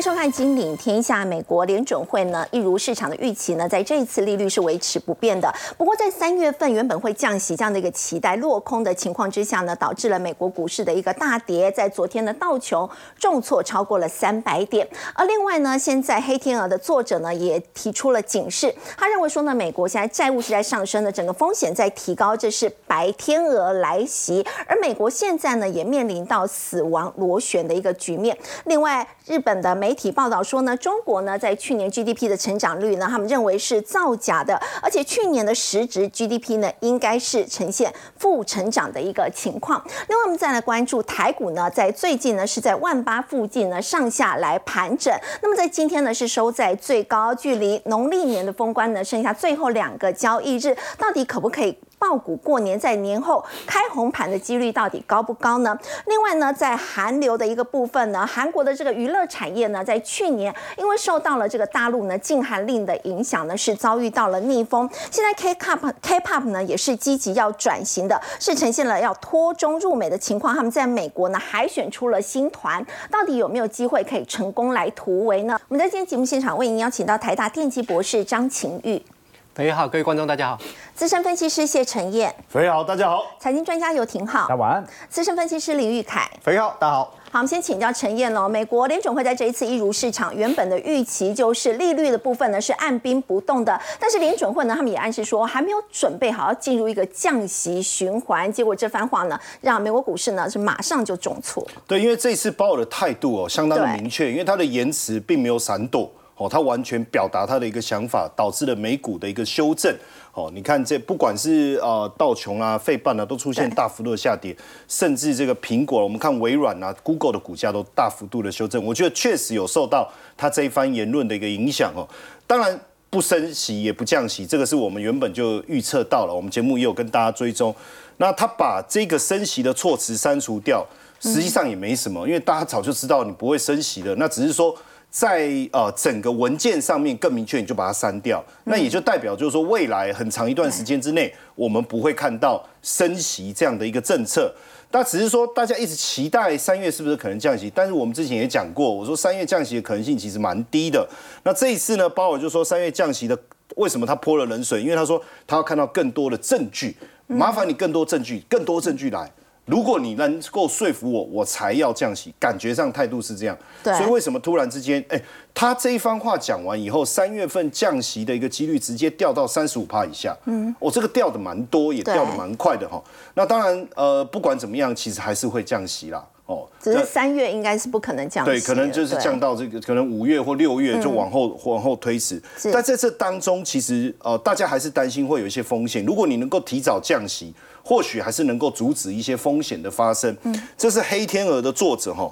收看《金领天下》。美国联准会呢，一如市场的预期呢，在这一次利率是维持不变的。不过，在三月份原本会降息这样的一个期待落空的情况之下呢，导致了美国股市的一个大跌。在昨天的道琼重挫超过了三百点。而另外呢，现在黑天鹅的作者呢也提出了警示，他认为说呢，美国现在债务是在上升的，整个风险在提高，这是白天鹅来袭。而美国现在呢，也面临到死亡螺旋的一个局面。另外，日本的美媒体报道说呢，中国呢在去年 GDP 的成长率呢，他们认为是造假的，而且去年的实质 GDP 呢应该是呈现负成长的一个情况。另外，我们再来关注台股呢，在最近呢是在万八附近呢上下来盘整。那么在今天呢是收在最高，距离农历年的封关呢剩下最后两个交易日，到底可不可以？爆股过年在年后开红盘的几率到底高不高呢？另外呢，在韩流的一个部分呢，韩国的这个娱乐产业呢，在去年因为受到了这个大陆呢禁韩令的影响呢，是遭遇到了逆风。现在 K-pop K-pop 呢也是积极要转型的，是呈现了要脱中入美的情况。他们在美国呢海选出了新团，到底有没有机会可以成功来突围呢？我们在今天节目现场为您邀请到台大电机博士张晴玉。肥好，各位观众大家好。资深分析师谢承彦，肥好，大家好。财经专家游廷浩，大家晚安。资深分析师林玉凯，肥好，大家好。好，我们先请教陈燕喽。美国联准会在这一次一如市场原本的预期，就是利率的部分呢是按兵不动的。但是联准会呢，他们也暗示说还没有准备好要进入一个降息循环。结果这番话呢，让美国股市呢是马上就重挫。对，因为这次鲍尔的态度哦相当的明确，因为他的言辞并没有闪躲。哦，他完全表达他的一个想法，导致了美股的一个修正。哦，你看这不管是呃道琼啊、费半啊，都出现大幅度的下跌，甚至这个苹果，我们看微软啊、Google 的股价都大幅度的修正。我觉得确实有受到他这一番言论的一个影响哦。当然不升息也不降息，这个是我们原本就预测到了。我们节目也有跟大家追踪。那他把这个升息的措辞删除掉，实际上也没什么，因为大家早就知道你不会升息的，那只是说。在呃整个文件上面更明确，你就把它删掉，那也就代表就是说未来很长一段时间之内，我们不会看到升息这样的一个政策。那只是说大家一直期待三月是不是可能降息，但是我们之前也讲过，我说三月降息的可能性其实蛮低的。那这一次呢，鲍尔就说三月降息的，为什么他泼了冷水？因为他说他要看到更多的证据，麻烦你更多证据，更多证据来。如果你能够说服我，我才要降息。感觉上态度是这样，所以为什么突然之间，哎，他这一番话讲完以后，三月份降息的一个几率直接掉到三十五趴以下。嗯，我这个掉的蛮多，也掉的蛮快的哈。那当然，呃，不管怎么样，其实还是会降息啦。哦，只是三月应该是不可能降息，对，可能就是降到这个，可能五月或六月就往后往后推迟。但在这当中，其实呃，大家还是担心会有一些风险。如果你能够提早降息。或许还是能够阻止一些风险的发生。嗯，这是《黑天鹅》的作者哈，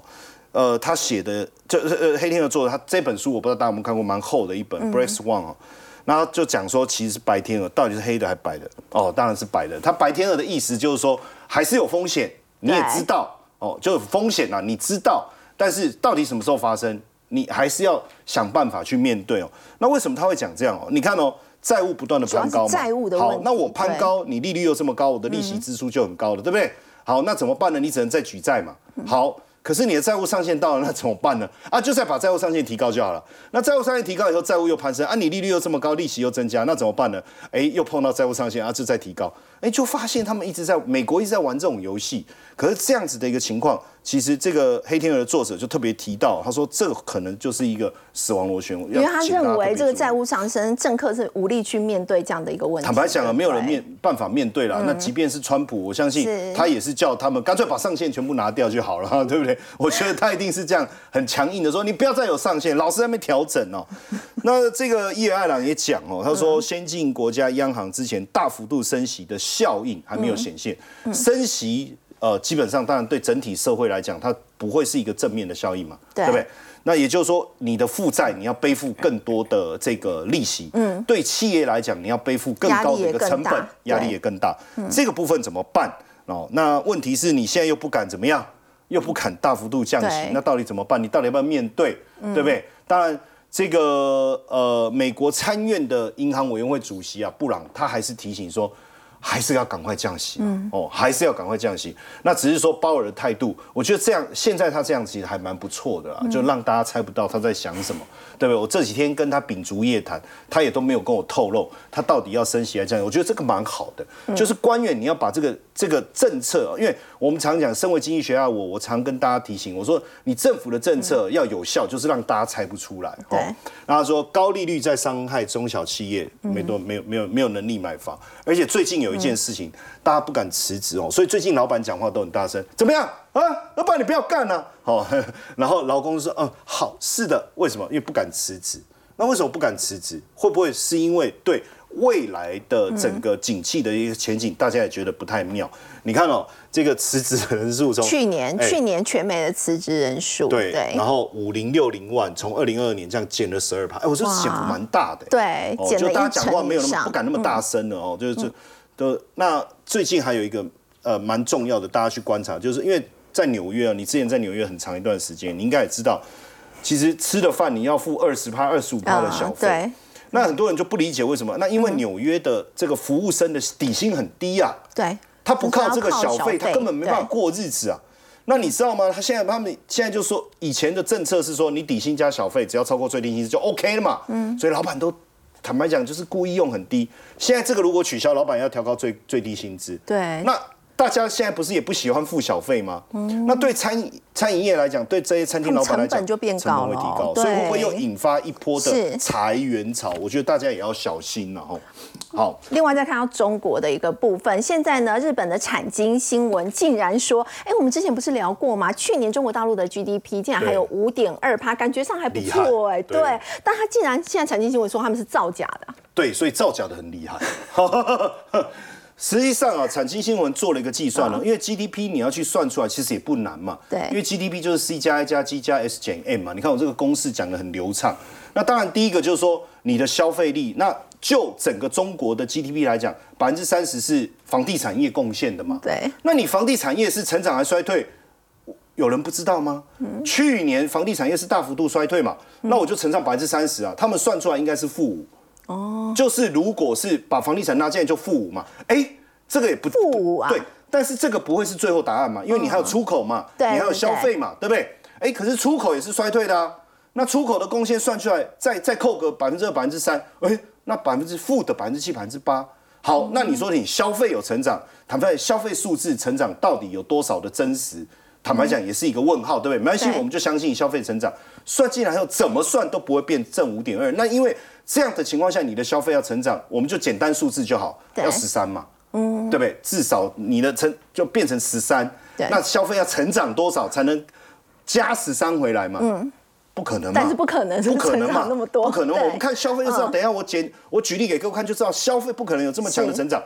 呃，他写的这呃《黑天鹅》作者他这本书我不知道大家有没有看过，蛮厚的一本《Brace One》啊。然后就讲说，其实是白天鹅到底是黑的还是白的？哦，当然是白的。他白天鹅的意思就是说，还是有风险，你也知道哦，就有风险啊，你知道，但是到底什么时候发生，你还是要想办法去面对哦。那为什么他会讲这样哦？你看哦。债务不断的攀高嘛，好，那我攀高，你利率又这么高，我的利息支出就很高了，对不对？好，那怎么办呢？你只能再举债嘛。好，可是你的债务上限到了，那怎么办呢？啊，就再把债务上限提高就好了。那债务上限提高以后，债务又攀升，啊，你利率又这么高，利息又增加，那怎么办呢？哎，又碰到债务上限，啊，就再提高，哎，就发现他们一直在美国一直在玩这种游戏。可是这样子的一个情况。其实这个黑天鹅的作者就特别提到，他说这可能就是一个死亡螺旋，因为他认为这个债务上升，政客是无力去面对这样的一个问题。坦白讲啊，没有人面办法面对了。那即便是川普，我相信他也是叫他们干脆把上限全部拿掉就好了，对不对？我觉得他一定是这样很强硬的说，你不要再有上限，老是在那边调整哦。那这个伊尔艾朗也讲哦，他说先进国家央行之前大幅度升息的效应还没有显现，升息。呃，基本上当然对整体社会来讲，它不会是一个正面的效应嘛，对不对？那也就是说，你的负债你要背负更多的这个利息，嗯，对企业来讲，你要背负更高的一个成本，压力也更大。这个部分怎么办？哦，那问题是你现在又不敢怎么样，又不敢大幅度降息，那到底怎么办？你到底要不要面对？对不对？当然，这个呃，美国参院的银行委员会主席啊，布朗他还是提醒说。还是要赶快降息，哦，还是要赶快降息。那只是说鲍尔的态度，我觉得这样现在他这样其实还蛮不错的啦，就让大家猜不到他在想什么，对不对？我这几天跟他秉烛夜谈，他也都没有跟我透露他到底要升息还是降息。我觉得这个蛮好的，就是官员你要把这个这个政策，因为我们常讲，身为经济学家，我我常跟大家提醒，我说你政府的政策要有效，就是让大家猜不出来。对。然后说高利率在伤害中小企业，没多没有没有没有能力买房，而且最近有一件事情，大家不敢辞职哦，所以最近老板讲话都很大声，怎么样啊？老板你不要干了，好，然后劳工说，嗯，好，是的，为什么？因为不敢辞职。那为什么不敢辞职？会不会是因为对？未来的整个景气的一个前景，大家也觉得不太妙。你看哦，这个辞职人数从去年去年全美的辞职人数对，然后五零六零万，从二零二二年这样减了十二趴，哎，我说减幅蛮大的。对，就大家讲话没有那么不敢那么大声了哦，就是就都那最近还有一个呃蛮重要的，大家去观察，就是因为在纽约啊，你之前在纽约很长一段时间，你应该也知道，其实吃的饭你要付二十趴、二十五趴的小费。那很多人就不理解为什么？那因为纽约的这个服务生的底薪很低啊，对，他不靠这个小费，他根本没办法过日子啊。那你知道吗？他现在他们现在就说，以前的政策是说，你底薪加小费，只要超过最低薪资就 OK 了嘛。嗯，所以老板都坦白讲，就是故意用很低。现在这个如果取消，老板要调高最最低薪资。对，那。大家现在不是也不喜欢付小费吗？嗯那对餐饮餐饮业来讲，对这些餐厅老板来讲，成本就变高了提高，所以会不会又引发一波的裁员潮？我觉得大家也要小心了哈。好，另外再看到中国的一个部分，现在呢，日本的产经新闻竟然说，哎，我们之前不是聊过吗？去年中国大陆的 GDP 竟然还有五点二趴，感觉上还不错哎。对，但他竟然现在产经新闻说他们是造假的。对，所以造假的很厉害。实际上啊，产经新闻做了一个计算了，因为 GDP 你要去算出来，其实也不难嘛。对，因为 GDP 就是 C 加 I 加 G 加 S 减 M 嘛。你看我这个公式讲的很流畅。那当然，第一个就是说你的消费力，那就整个中国的 GDP 来讲，百分之三十是房地产业贡献的嘛。对。那你房地产业是成长还衰退？有人不知道吗？去年房地产业是大幅度衰退嘛？那我就乘上百分之三十啊，他们算出来应该是负五。哦，就是如果是把房地产拿进来就负五嘛，哎，这个也不负五啊，对，但是这个不会是最后答案嘛，因为你还有出口嘛，你还有消费嘛，对不对？哎，可是出口也是衰退的啊，那出口的贡献算出来，再再扣个百分之二、百分之三，哎，那百分之负的百分之七、百分之八，好，那你说你消费有成长，坦白消费数字成长到底有多少的真实？坦白讲也是一个问号，对不对？没关系，我们就相信消费成长，算进来后怎么算都不会变正五点二，那因为。这样的情况下，你的消费要成长，我们就简单数字就好，要十三嘛，嗯，对不对？至少你的成就变成十三，那消费要成长多少才能加十三回来嘛？嗯，不可能嘛？但是不可能，不可能嘛？那么多，不可能。我们看消费就知道，等一下我简我举例给各位看就知道，消费不可能有这么强的成长，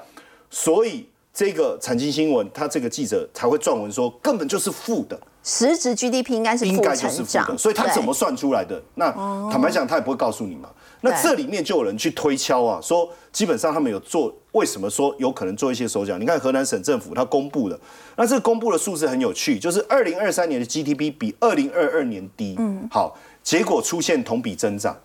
所以这个产经新闻，他这个记者才会撰文说，根本就是负的。实质 GDP 应该是应该就是负的，所以他怎么算出来的？那坦白讲，他也不会告诉你嘛。那这里面就有人去推敲啊，说基本上他们有做，为什么说有可能做一些手脚？你看河南省政府他公布的，那这公布的数字很有趣，就是二零二三年的 GDP 比二零二二年低，嗯，好，结果出现同比增长，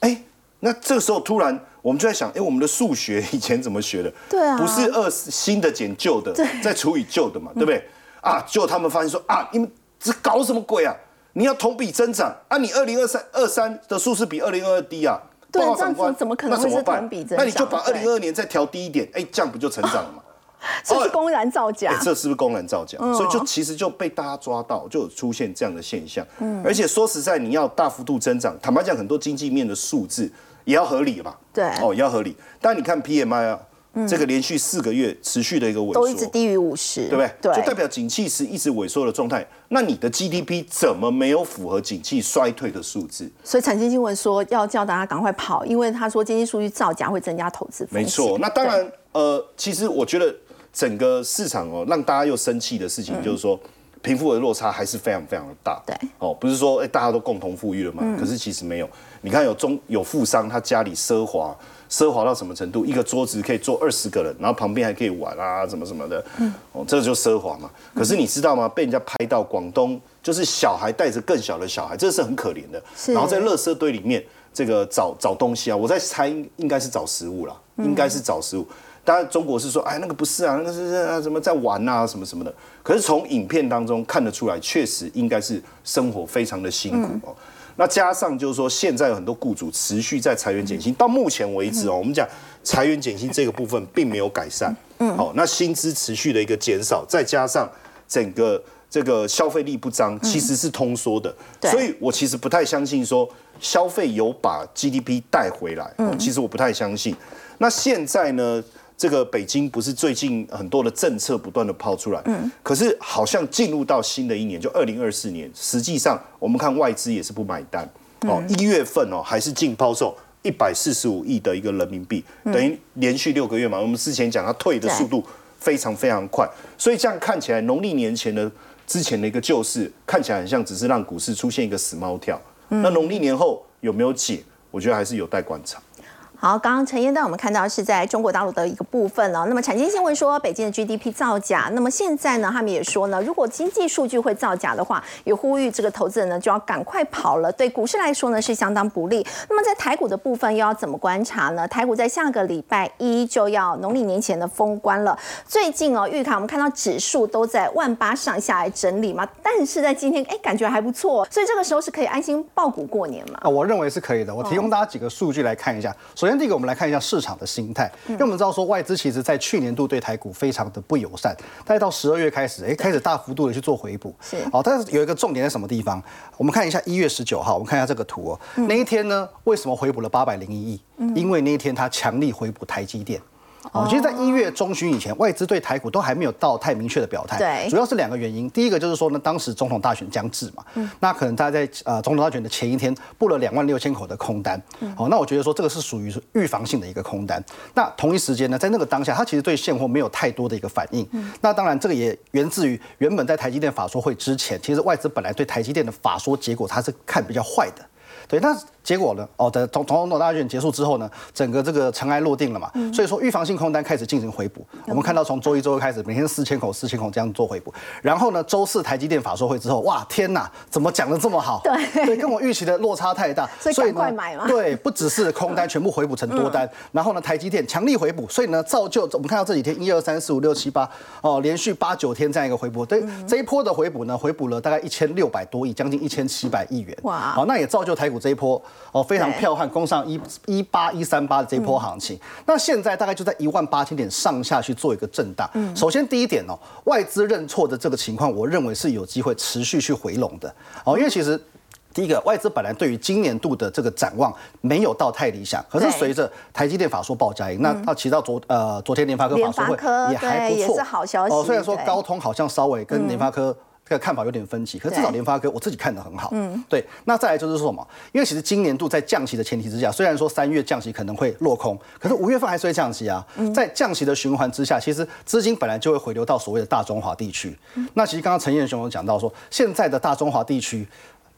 哎，那这个时候突然我们就在想，哎，我们的数学以前怎么学的？对啊，不是二新的减旧的，再除以旧的嘛，对不对？啊，就他们发现说啊，你们这搞什么鬼啊？你要同比增长啊，你二零二三二三的数是比二零二二低啊。对，这样子怎么可能会是同比增长？那你就把二零二二年再调低一点，哎，这样不就成长了吗？这是公然造假，这是不是公然造假？所以就其实就被大家抓到，就有出现这样的现象。嗯，而且说实在，你要大幅度增长，坦白讲，很多经济面的数字也要合理吧？对，哦，也要合理。但你看 PMI 啊。这个连续四个月持续的一个萎缩，都一直低于五十，对不对？对，就代表景气是一直萎缩的状态。那你的 GDP 怎么没有符合景气衰退的数字？所以产经新闻说要叫大家赶快跑，因为他说经济数据造假会增加投资风险。没错，那当然，呃，其实我觉得整个市场哦，让大家又生气的事情就是说，贫富的落差还是非常非常的大。对，哦，不是说哎大家都共同富裕了嘛？可是其实没有。你看有中有富商，他家里奢华。奢华到什么程度？一个桌子可以坐二十个人，然后旁边还可以玩啊，什么什么的。嗯，哦，这个就奢华嘛。可是你知道吗？被人家拍到广东，就是小孩带着更小的小孩，这是很可怜的。然后在垃圾堆里面，这个找找东西啊。我在猜，应该是找食物啦，应该是找食物。当然中国是说，哎，那个不是啊，那个是啊什么在玩啊，什么什么的。可是从影片当中看得出来，确实应该是生活非常的辛苦哦。那加上就是说，现在有很多雇主持续在裁员减薪，到目前为止哦，我们讲裁员减薪这个部分并没有改善。嗯，好，那薪资持续的一个减少，再加上整个这个消费力不彰，其实是通缩的。所以我其实不太相信说消费有把 GDP 带回来。嗯，其实我不太相信。那现在呢？这个北京不是最近很多的政策不断的抛出来，嗯，可是好像进入到新的一年，就二零二四年，实际上我们看外资也是不买单，哦，一月份哦还是净抛售一百四十五亿的一个人民币，等于连续六个月嘛，我们之前讲它退的速度非常非常快，所以这样看起来农历年前的之前的一个救市看起来很像只是让股市出现一个死猫跳，那农历年后有没有解？我觉得还是有待观察。好，刚刚陈燕带我们看到是在中国大陆的一个部分了。那么产经新闻说北京的 GDP 造假，那么现在呢，他们也说呢，如果经济数据会造假的话，也呼吁这个投资人呢就要赶快跑了。对股市来说呢是相当不利。那么在台股的部分又要怎么观察呢？台股在下个礼拜一就要农历年前的封关了。最近哦，预看我们看到指数都在万八上下来整理嘛，但是在今天哎感觉还不错，所以这个时候是可以安心爆股过年嘛？啊，我认为是可以的。我提供大家几个数据来看一下。首先。第一个，我们来看一下市场的心态，因为我们知道说外资其实在去年度对台股非常的不友善，但是到十二月开始，哎，开始大幅度的去做回补。是，好，但是有一个重点在什么地方？我们看一下一月十九号，我们看一下这个图哦，那一天呢，为什么回补了八百零一亿？因为那一天它强力回补台积电。哦，其实，在一月中旬以前，外资对台股都还没有到太明确的表态。对，主要是两个原因。第一个就是说呢，当时总统大选将至嘛，嗯，那可能大家在呃总统大选的前一天布了两万六千口的空单。哦，那我觉得说这个是属于是预防性的一个空单。那同一时间呢，在那个当下，它其实对现货没有太多的一个反应。嗯，那当然这个也源自于原本在台积电法说会之前，其实外资本来对台积电的法说结果，它是看比较坏的。对，那结果呢？哦，的总总统大选结束之后呢，整个这个尘埃落定了嘛，所以说预防性空单开始进行回补。我们看到从周一、周二开始，每天四千口、四千口这样做回补。然后呢，周四台积电法说会之后，哇，天哪，怎么讲的这么好？对，对，跟我预期的落差太大，所以赶快买嘛。对，不只是空单 全部回补成多单，然后呢，台积电强力回补，所以呢，造就我们看到这几天一二三四五六七八哦，连续八九天这样一个回补。对，这一波的回补呢，回补了大概一千六百多亿，将近一千七百亿元。哇，好，那也造就台股这一波。哦，非常彪悍，攻上一一八一三八的这一波行情，那现在大概就在一万八千点上下去做一个震荡。嗯，首先第一点哦，外资认错的这个情况，我认为是有机会持续去回笼的。哦，因为其实第一个外资本来对于今年度的这个展望没有到太理想，可是随着台积电法说报价，那那提到昨呃昨天联发科法说会也还不错，是好消息。哦，虽然说高通好像稍微跟联发科。这个看法有点分歧，可是至少联发科我自己看得很好。嗯，对。那再来就是说什么？因为其实今年度在降息的前提之下，虽然说三月降息可能会落空，可是五月份还是会降息啊。在降息的循环之下，其实资金本来就会回流到所谓的大中华地区。那其实刚刚陈彦雄有讲到说，现在的大中华地区。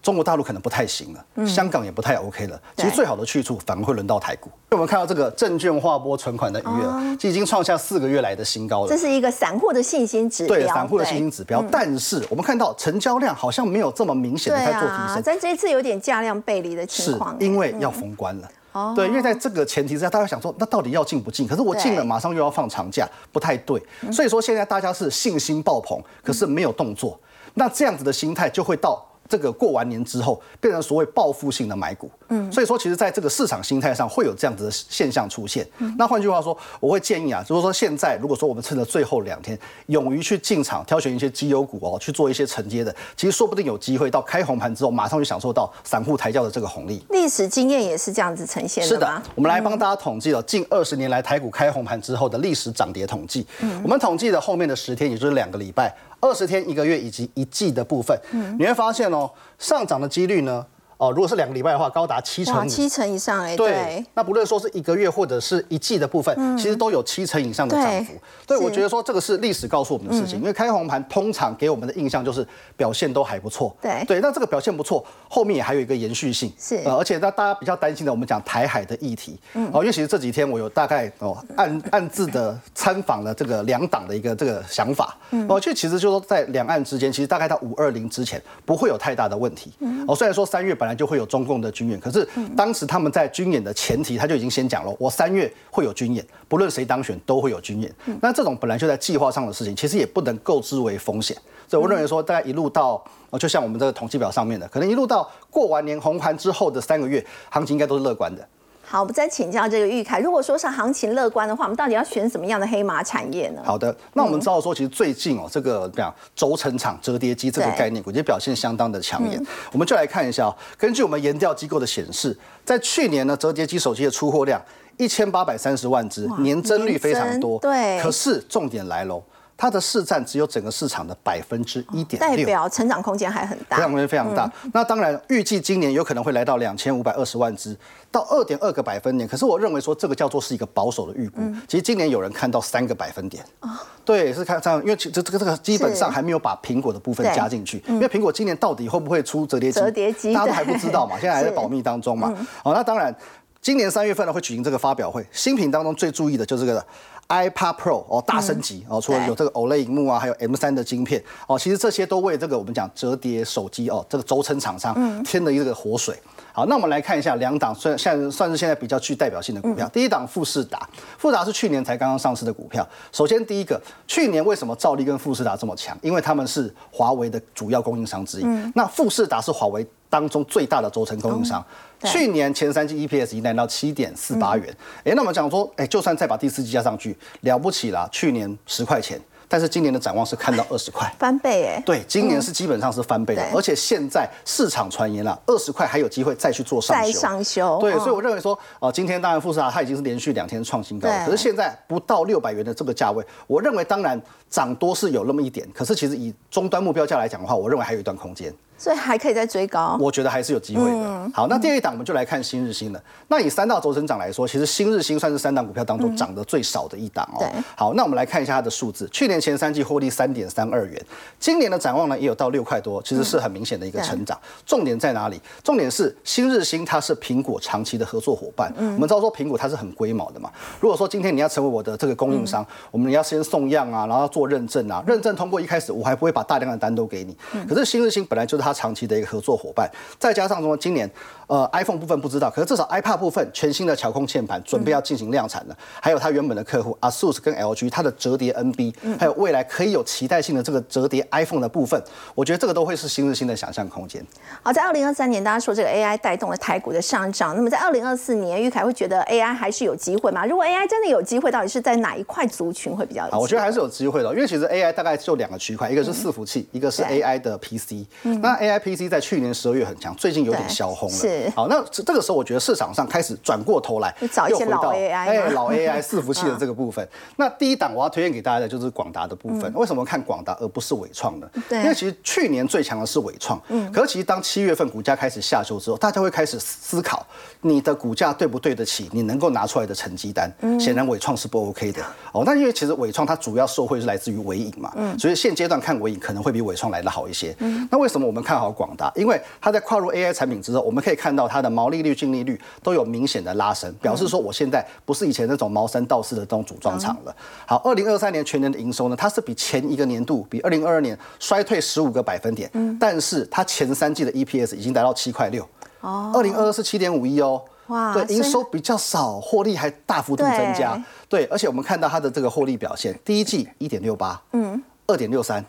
中国大陆可能不太行了，香港也不太 OK 了。其实最好的去处反而会轮到台股。我们看到这个证券划拨存款的余额，已经创下四个月来的新高了。这是一个散户的信心指标。对，散户的信心指标。但是我们看到成交量好像没有这么明显的在做提升。但这一次有点价量背离的情况。是因为要封关了。哦。对，因为在这个前提之下，大家想说，那到底要进不进？可是我进了，马上又要放长假，不太对。所以说现在大家是信心爆棚，可是没有动作。那这样子的心态就会到。这个过完年之后，变成所谓报复性的买股，嗯，所以说其实在这个市场心态上会有这样子的现象出现。那换句话说，我会建议啊，就是说现在如果说我们趁着最后两天，勇于去进场挑选一些绩优股哦，去做一些承接的，其实说不定有机会到开红盘之后，马上就享受到散户抬轿的这个红利。历史经验也是这样子呈现的。是的，我们来帮大家统计了近二十年来台股开红盘之后的历史涨跌统计。嗯，我们统计的后面的十天，也就是两个礼拜。二十天、一个月以及一季的部分，你会发现哦，上涨的几率呢？哦，如果是两个礼拜的话，高达七成，七成以上哎。对，那不论说是一个月或者是一季的部分，其实都有七成以上的涨幅。对，我觉得说这个是历史告诉我们的事情，因为开红盘通常给我们的印象就是表现都还不错。对，对，那这个表现不错，后面也还有一个延续性。是，而且那大家比较担心的，我们讲台海的议题。嗯。哦，因为其实这几天我有大概哦暗暗自的参访了这个两党的一个这个想法。嗯。哦，就其实就说在两岸之间，其实大概到五二零之前不会有太大的问题。嗯。哦，虽然说三月本本来就会有中共的军演，可是当时他们在军演的前提，他就已经先讲了，我三月会有军演，不论谁当选都会有军演。那这种本来就在计划上的事情，其实也不能够之为风险。所以我认为说，大概一路到，就像我们这个统计表上面的，可能一路到过完年红盘之后的三个月，行情应该都是乐观的。好，我们再请教这个玉凯，如果说是行情乐观的话，我们到底要选什么样的黑马产业呢？好的，那我们知道说，其实最近哦，这个怎样轴承厂折叠机这个概念，我觉得表现相当的抢眼。我们就来看一下，根据我们研调机构的显示，在去年呢，折叠机手机的出货量一千八百三十万只，年增率非常多。对，可是重点来喽。它的市占只有整个市场的百分之一点六，代表成长空间还很大，成长空间非常大。那当然，预计今年有可能会来到两千五百二十万只，到二点二个百分点。可是我认为说这个叫做是一个保守的预估。其实今年有人看到三个百分点。啊，对，是看这样，因为这这个这个基本上还没有把苹果的部分加进去，因为苹果今年到底会不会出折叠机，折叠机大家都还不知道嘛，现在还在保密当中嘛。好，那当然，今年三月份呢会举行这个发表会，新品当中最注意的就是这个。iPad Pro 哦，大升级哦，除了有这个 OLED 荧幕啊，还有 M3 的晶片哦，其实这些都为这个我们讲折叠手机哦，这个轴承厂商添了一个活水。好，那我们来看一下两档，算现在算是现在比较具代表性的股票。第一档富士达，富士达是去年才刚刚上市的股票。首先第一个，去年为什么兆利跟富士达这么强？因为他们是华为的主要供应商之一。那富士达是华为当中最大的轴承供应商。去年前三季 EPS 已经来到七点四八元，哎，那我们讲说，哎，就算再把第四季加上去，了不起啦，去年十块钱。但是今年的展望是看到二十块，翻倍哎！对，今年是基本上是翻倍的，而且现在市场传言了，二十块还有机会再去做上修。再上修。对，所以我认为说，呃，今天当然富士达它已经是连续两天创新高，可是现在不到六百元的这个价位，我认为当然涨多是有那么一点，可是其实以终端目标价来讲的话，我认为还有一段空间。所以还可以再追高，我觉得还是有机会的。好，那第二档我们就来看新日新了。那以三大轴承长来说，其实新日新算是三档股票当中涨得最少的一档哦。好，那我们来看一下它的数字。去年前三季获利三点三二元，今年的展望呢也有到六块多，其实是很明显的一个成长。重点在哪里？重点是新日新它是苹果长期的合作伙伴。我们知道说苹果它是很龟毛的嘛。如果说今天你要成为我的这个供应商，我们要先送样啊，然后要做认证啊，认证通过一开始我还不会把大量的单都给你。可是新日新本来就是。它长期的一个合作伙伴，再加上说今年，呃，iPhone 部分不知道，可是至少 iPad 部分全新的巧控键盘准备要进行量产了，还有它原本的客户 ASUS 跟 LG，它的折叠 NB，还有未来可以有期待性的这个折叠 iPhone 的部分，我觉得这个都会是新日新的想象空间。好，在二零二三年，大家说这个 AI 带动了台股的上涨，那么在二零二四年，玉凯会觉得 AI 还是有机会吗？如果 AI 真的有机会，到底是在哪一块族群会比较？好，我觉得还是有机会的，因为其实 AI 大概就两个区块，一个是伺服器，一个是 AI 的 PC。那 A I P C 在去年十二月很强，最近有点消轰了。是，好，那这个时候我觉得市场上开始转过头来，又回到哎老 A I 伺服器的这个部分。那第一档我要推荐给大家的就是广达的部分。为什么看广达而不是伟创呢？对，因为其实去年最强的是伟创。嗯。可是其实当七月份股价开始下修之后，大家会开始思考你的股价对不对得起你能够拿出来的成绩单。嗯。显然伟创是不 OK 的。哦，那因为其实伟创它主要受惠是来自于伟影嘛。嗯。所以现阶段看伟影可能会比伟创来的好一些。嗯。那为什么我们看好广？广大，因为它在跨入 AI 产品之后，我们可以看到它的毛利率、净利率都有明显的拉升，表示说我现在不是以前那种毛三道四的这种组装厂了。好，二零二三年全年的营收呢，它是比前一个年度比二零二二年衰退十五个百分点，但是它前三季的 EPS 已经达到七块六，哦，二零二二是七点五一哦，哇，对，营收比较少，获利还大幅度增加，对，而且我们看到它的这个获利表现，第一季一点六八，嗯，二点六三。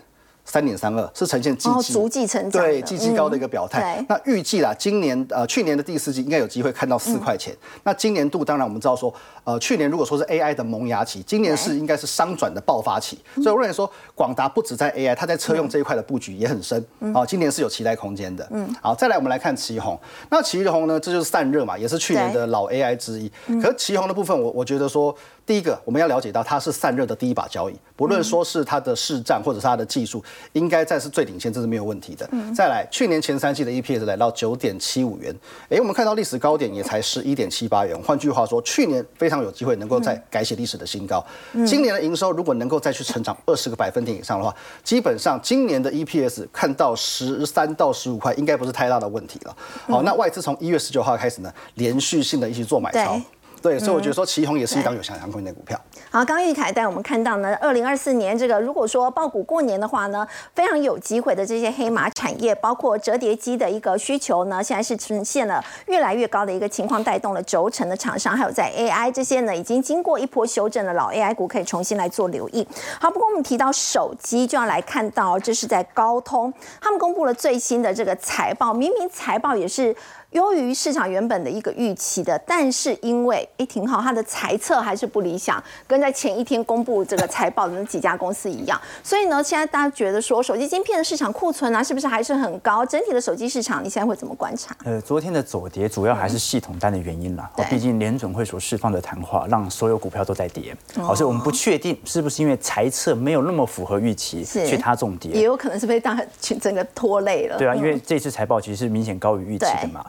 三点三二是呈现积极逐季成长，对积极高的一个表态。那预计啦，今年呃去年的第四季应该有机会看到四块钱。那今年度当然我们知道说，呃去年如果说是 AI 的萌芽期，今年是应该是商转的爆发期。所以我认为说，广达不止在 AI，它在车用这一块的布局也很深。哦，今年是有期待空间的。嗯，好，再来我们来看奇宏。那奇宏呢，这就是散热嘛，也是去年的老 AI 之一。可是奇宏的部分，我我觉得说。第一个，我们要了解到它是散热的第一把交椅，不论说是它的市占或者是它的技术，应该在是最领先，这是没有问题的。再来，去年前三季的 EPS 来到九点七五元，哎，我们看到历史高点也才十一点七八元。换句话说，去年非常有机会能够再改写历史的新高。今年的营收如果能够再去成长二十个百分点以上的话，基本上今年的 EPS 看到十三到十五块，应该不是太大的问题了。好，那外资从一月十九号开始呢，连续性的一起做买超。对，所以我觉得说旗宏也是一档有想象空间的股票。好，刚刚玉凯带我们看到呢，二零二四年这个如果说爆股过年的话呢，非常有机会的这些黑马产业，包括折叠机的一个需求呢，现在是呈现了越来越高的一个情况，带动了轴承的厂商，还有在 AI 这些呢，已经经过一波修正的老 AI 股可以重新来做留意。好，不过我们提到手机，就要来看到这是在高通，他们公布了最新的这个财报，明明财报也是。优于市场原本的一个预期的，但是因为哎挺好，它的财测还是不理想，跟在前一天公布这个财报的那几家公司一样，所以呢，现在大家觉得说手机晶片的市场库存啊，是不是还是很高？整体的手机市场，你现在会怎么观察？呃，昨天的走跌主要还是系统单的原因啦，毕竟联准会所释放的谈话让所有股票都在跌，好，所以我们不确定是不是因为财测没有那么符合预期，所以它重跌，也有可能是被大整个拖累了。对啊，因为这次财报其实是明显高于预期的嘛。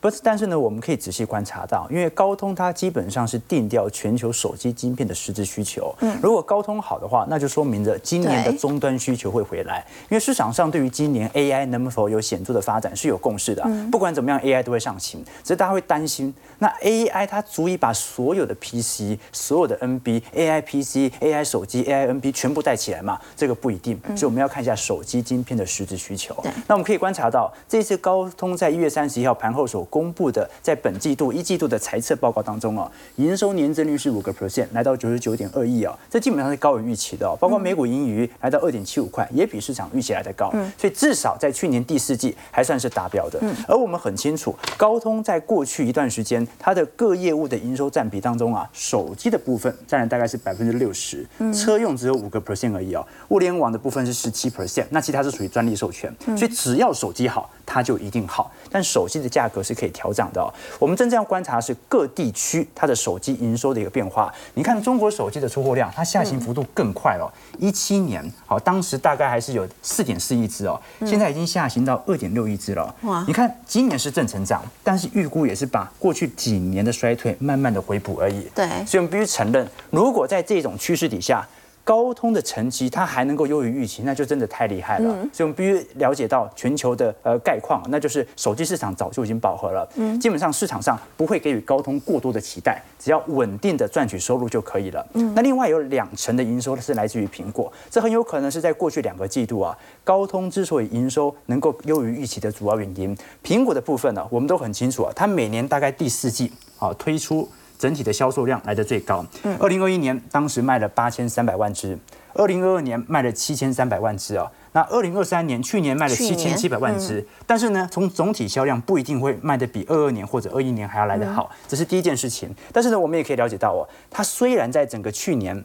不是，但是呢，我们可以仔细观察到，因为高通它基本上是定调全球手机晶片的实质需求。嗯，如果高通好的话，那就说明着今年的终端需求会回来。因为市场上对于今年 AI 能否有显著的发展是有共识的。嗯，不管怎么样，AI 都会上行，只是大家会担心，那 AI 它足以把所有的 PC、所有的 NB、AI PC、AI 手机、AI NB 全部带起来嘛？这个不一定。所以我们要看一下手机晶片的实质需求。那我们可以观察到，这次高通在一月三十一号盘后所公布的在本季度一季度的财测报告当中啊，营收年增率是五个 percent，来到九十九点二亿啊，这基本上是高于预期的哦。包括每股盈余来到二点七五块，也比市场预期来的高，所以至少在去年第四季还算是达标的。而我们很清楚，高通在过去一段时间它的各业务的营收占比当中啊，手机的部分占了大概是百分之六十，车用只有五个 percent 而已哦，物联网的部分是十七 percent，那其他是属于专利授权，所以只要手机好，它就一定好。但手机的价格是可以调整的。我们真正要观察的是各地区它的手机营收的一个变化。你看中国手机的出货量，它下行幅度更快了。一七年，好，当时大概还是有四点四亿只哦，现在已经下行到二点六亿只了。哇！你看今年是正成长，但是预估也是把过去几年的衰退慢慢的回补而已。对，所以我们必须承认，如果在这种趋势底下。高通的成绩，它还能够优于预期，那就真的太厉害了。所以，我们必须了解到全球的呃概况，那就是手机市场早就已经饱和了。嗯，基本上市场上不会给予高通过多的期待，只要稳定的赚取收入就可以了。嗯，那另外有两成的营收是来自于苹果，这很有可能是在过去两个季度啊，高通之所以营收能够优于预期的主要原因。苹果的部分呢，我们都很清楚啊，它每年大概第四季啊推出。整体的销售量来的最高。嗯，二零二一年当时卖了八千三百万只，二零二二年卖了七千三百万只啊。那二零二三年去年卖了七千七百万只，但是呢，从总体销量不一定会卖的比二二年或者二一年还要来得好，这是第一件事情。但是呢，我们也可以了解到哦，它虽然在整个去年，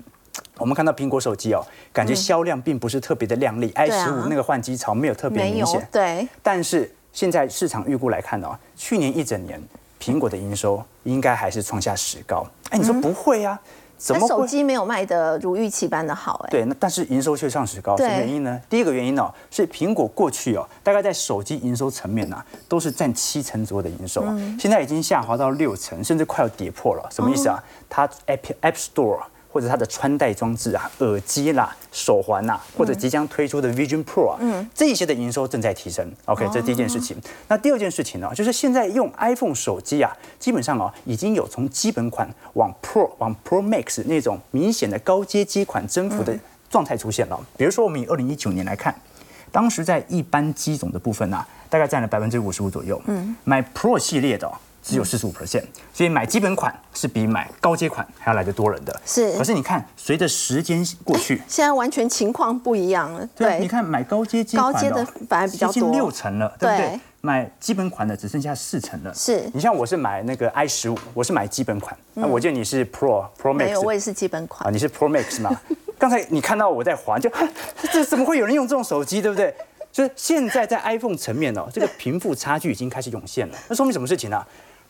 我们看到苹果手机哦，感觉销量并不是特别的亮丽，i 十五那个换机潮没有特别明显。对。但是现在市场预估来看哦，去年一整年。苹果的营收应该还是创下史高。哎，你说不会啊？怎么手机没有卖的如预期般的好？哎，对，那但是营收却上史高，什么原因呢？第一个原因哦，是苹果过去哦，大概在手机营收层面呐，都是占七成左右的营收，现在已经下滑到六成，甚至快要跌破了。什么意思啊？它 App App Store。或者它的穿戴装置啊、耳机啦、手环呐，或者即将推出的 Vision Pro 啊，嗯，这些的营收正在提升。OK，这是第一件事情。那第二件事情呢，就是现在用 iPhone 手机啊，基本上啊，已经有从基本款往 Pro、往 Pro Max 那种明显的高阶机款增幅的状态出现了。比如说，我们以二零一九年来看，当时在一般机种的部分呢，大概占了百分之五十五左右。嗯，买 Pro 系列的。只有四十五 percent，所以买基本款是比买高阶款还要来得多人的。是，可是你看，随着时间过去，现在完全情况不一样了。对，你看买高阶机高阶的反而比较多，六成了，对不对？买基本款的只剩下四成了。是，你像我是买那个 i 十五，我是买基本款。那我记得你是 Pro Pro Max，没有，我也是基本款啊。你是 Pro Max 嘛？刚才你看到我在还，就 这怎么会有人用这种手机，对不对？就是现在在 iPhone 层面哦，这个贫富差距已经开始涌现了。那说明什么事情呢？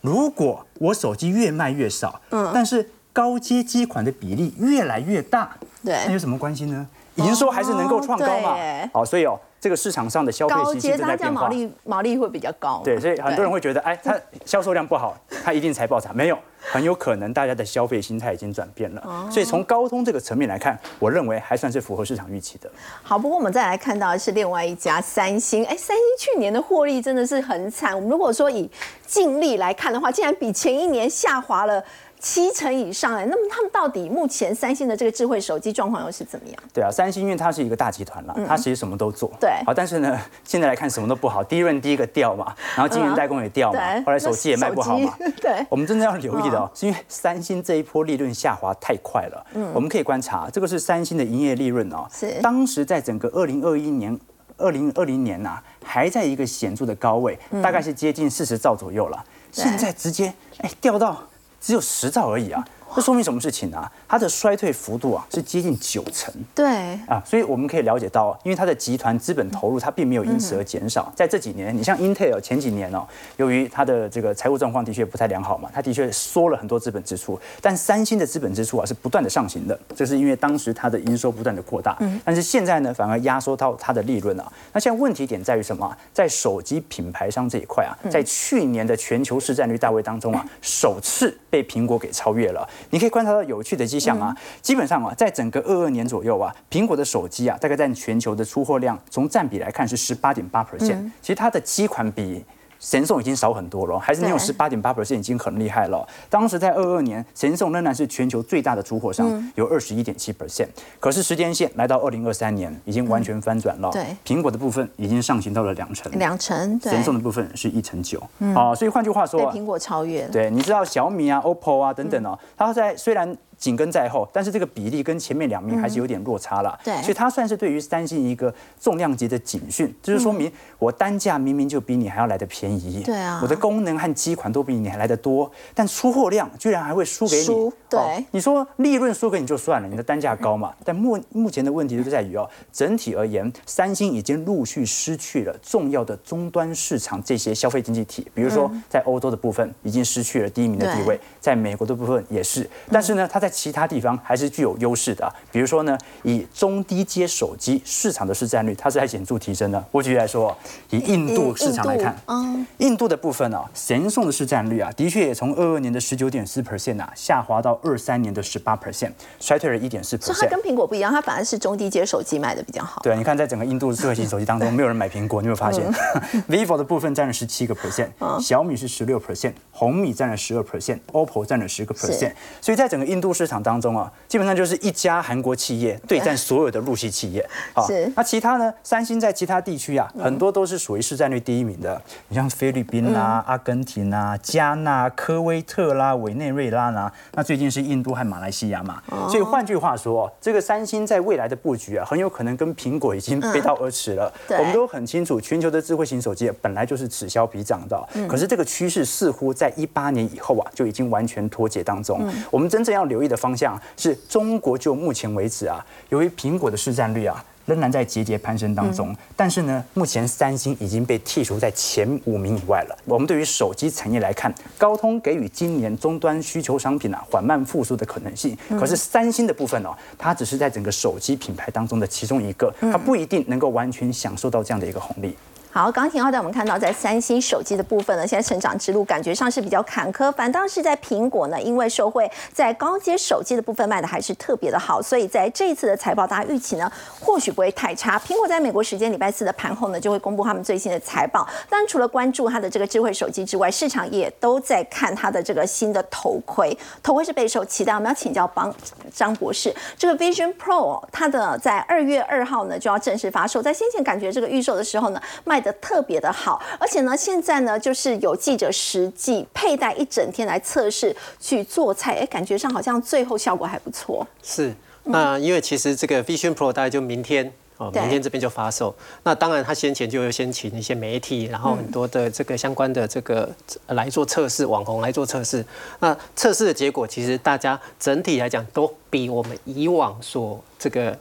如果我手机越卖越少，嗯，但是高阶机款的比例越来越大，对，那有什么关系呢？营收还是能够创高嘛？好，所以哦，这个市场上的消费习性正在变化，毛利毛利会比较高。对，所以很多人会觉得，哎，它销售量不好，它一定财报差，没有。很有可能大家的消费心态已经转变了，所以从高通这个层面来看，我认为还算是符合市场预期的。好，不过我们再来看到的是另外一家三星，哎，三星去年的获利真的是很惨。我们如果说以净利来看的话，竟然比前一年下滑了七成以上哎，那么他们到底目前三星的这个智慧手机状况又是怎么样？对啊，三星因为它是一个大集团了，它其实什么都做。对好，但是呢，现在来看什么都不好，第一润第一个掉嘛，然后晶圆代工也掉嘛对，后来手机也卖不好嘛。对 我们真的要留意的哦，是因为三星这一波利润下滑太快了。嗯，我们可以观察，这个是三星的营业利润哦，是当时在整个二零二一年。二零二零年呐、还在一个显著的高位，大概是接近四十兆左右了。对现在直接哎掉到只有十兆而已啊！这说明什么事情啊？它的衰退幅度啊是接近九成。对，啊，所以我们可以了解到，因为它的集团资本投入，它并没有因此而减少。在这几年，你像 Intel 前几年哦，由于它的这个财务状况的确不太良好嘛，它的确缩了很多资本支出。但三星的资本支出啊是不断的上行的，这是因为当时它的营收不断的扩大。但是现在呢，反而压缩到它的利润啊。那现在问题点在于什么啊？在手机品牌商这一块啊，在去年的全球市占率大会当中啊，首次被苹果给超越了。你可以观察到有趣的迹象啊，基本上啊，在整个二二年左右啊，苹果的手机啊，大概占全球的出货量，从占比来看是十八点八 percent，其实它的机款比。神送已经少很多了，还是你有十八点八 percent 已经很厉害了。当时在二二年，神送仍然是全球最大的出货商，有二十一点七 percent。可是时间线来到二零二三年，已经完全翻转了。对苹果的部分已经上行到了两成，两成，对，神送的部分是一成九。啊，所以换句话说啊，被苹果超越了。对，你知道小米啊、OPPO 啊等等哦，它在虽然紧跟在后，但是这个比例跟前面两名还是有点落差了。对。所以它算是对于三星一个重量级的警讯，就是说明我单价明明就比你还要来的便宜，对啊。我的功能和机款都比你还来的多，但出货量居然还会输给你。输对。哦你说利润输给你就算了，你的单价高嘛？但目目前的问题就在于哦，整体而言，三星已经陆续失去了重要的终端市场这些消费经济体，比如说在欧洲的部分已经失去了第一名的地位，在美国的部分也是，但是呢，它在其他地方还是具有优势的啊。比如说呢，以中低阶手机市场的市占率，它是在显著提升的。我举例来说，以印度市场来看，嗯，印度的部分啊，神送的市占率啊，的确也从二二年的十九点四 percent 啊，下滑到二三年的十八 percent，衰退了一点四所以它 percent 它。跟苹果不一样，它反而是中低阶手机卖的比较好。对，你看，在整个印度智慧型手机当中，没有人买苹果，你有没有发现？vivo 的部分占了十七个 percent，小米是十六 percent，红米占了十二 percent，OPPO 占了十个 percent。所以在整个印度市场当中啊，基本上就是一家韩国企业对战所有的陆系企业。好是那其他呢？三星在其他地区啊，很多都是属于市占率第一名的。你像菲律宾啦、阿根廷啦、加纳、科威特啦、委内瑞拉啦，那最近是印度和马来西亚嘛。所以换句话说，这个三星在未来的布局啊，很有可能跟苹果已经背道而驰了。我们都很清楚，全球的智慧型手机本来就是此消彼长的，可是这个趋势似乎在一八年以后啊，就已经完全脱节当中。我们真正要留意的方向是中国，就目前为止啊，由于苹果的市占率啊。仍然在节节攀升当中，但是呢，目前三星已经被剔除在前五名以外了。我们对于手机产业来看，高通给予今年终端需求商品啊缓慢复苏的可能性，可是三星的部分哦，它只是在整个手机品牌当中的其中一个，它不一定能够完全享受到这样的一个红利。好，刚刚田浩带我们看到，在三星手机的部分呢，现在成长之路感觉上是比较坎坷，反倒是在苹果呢，因为受惠在高阶手机的部分卖的还是特别的好，所以在这一次的财报，大家预期呢或许不会太差。苹果在美国时间礼拜四的盘后呢，就会公布他们最新的财报。当然，除了关注它的这个智慧手机之外，市场也都在看它的这个新的头盔，头盔是备受期待。我们要请教帮张博士，这个 Vision Pro 它的在二月二号呢就要正式发售，在先前感觉这个预售的时候呢卖的特别的好，而且呢现在呢就是有记者实际佩戴一整天来测试去做菜，哎，感觉上好像最后效果还不错。是，那因为其实这个 Vision Pro 大概就明天。哦，明天这边就发售。那当然，他先前就有先请一些媒体，然后很多的这个相关的这个呃来做测试，网红来做测试。那测试的结果，其实大家整体来讲都比我们以往所这个。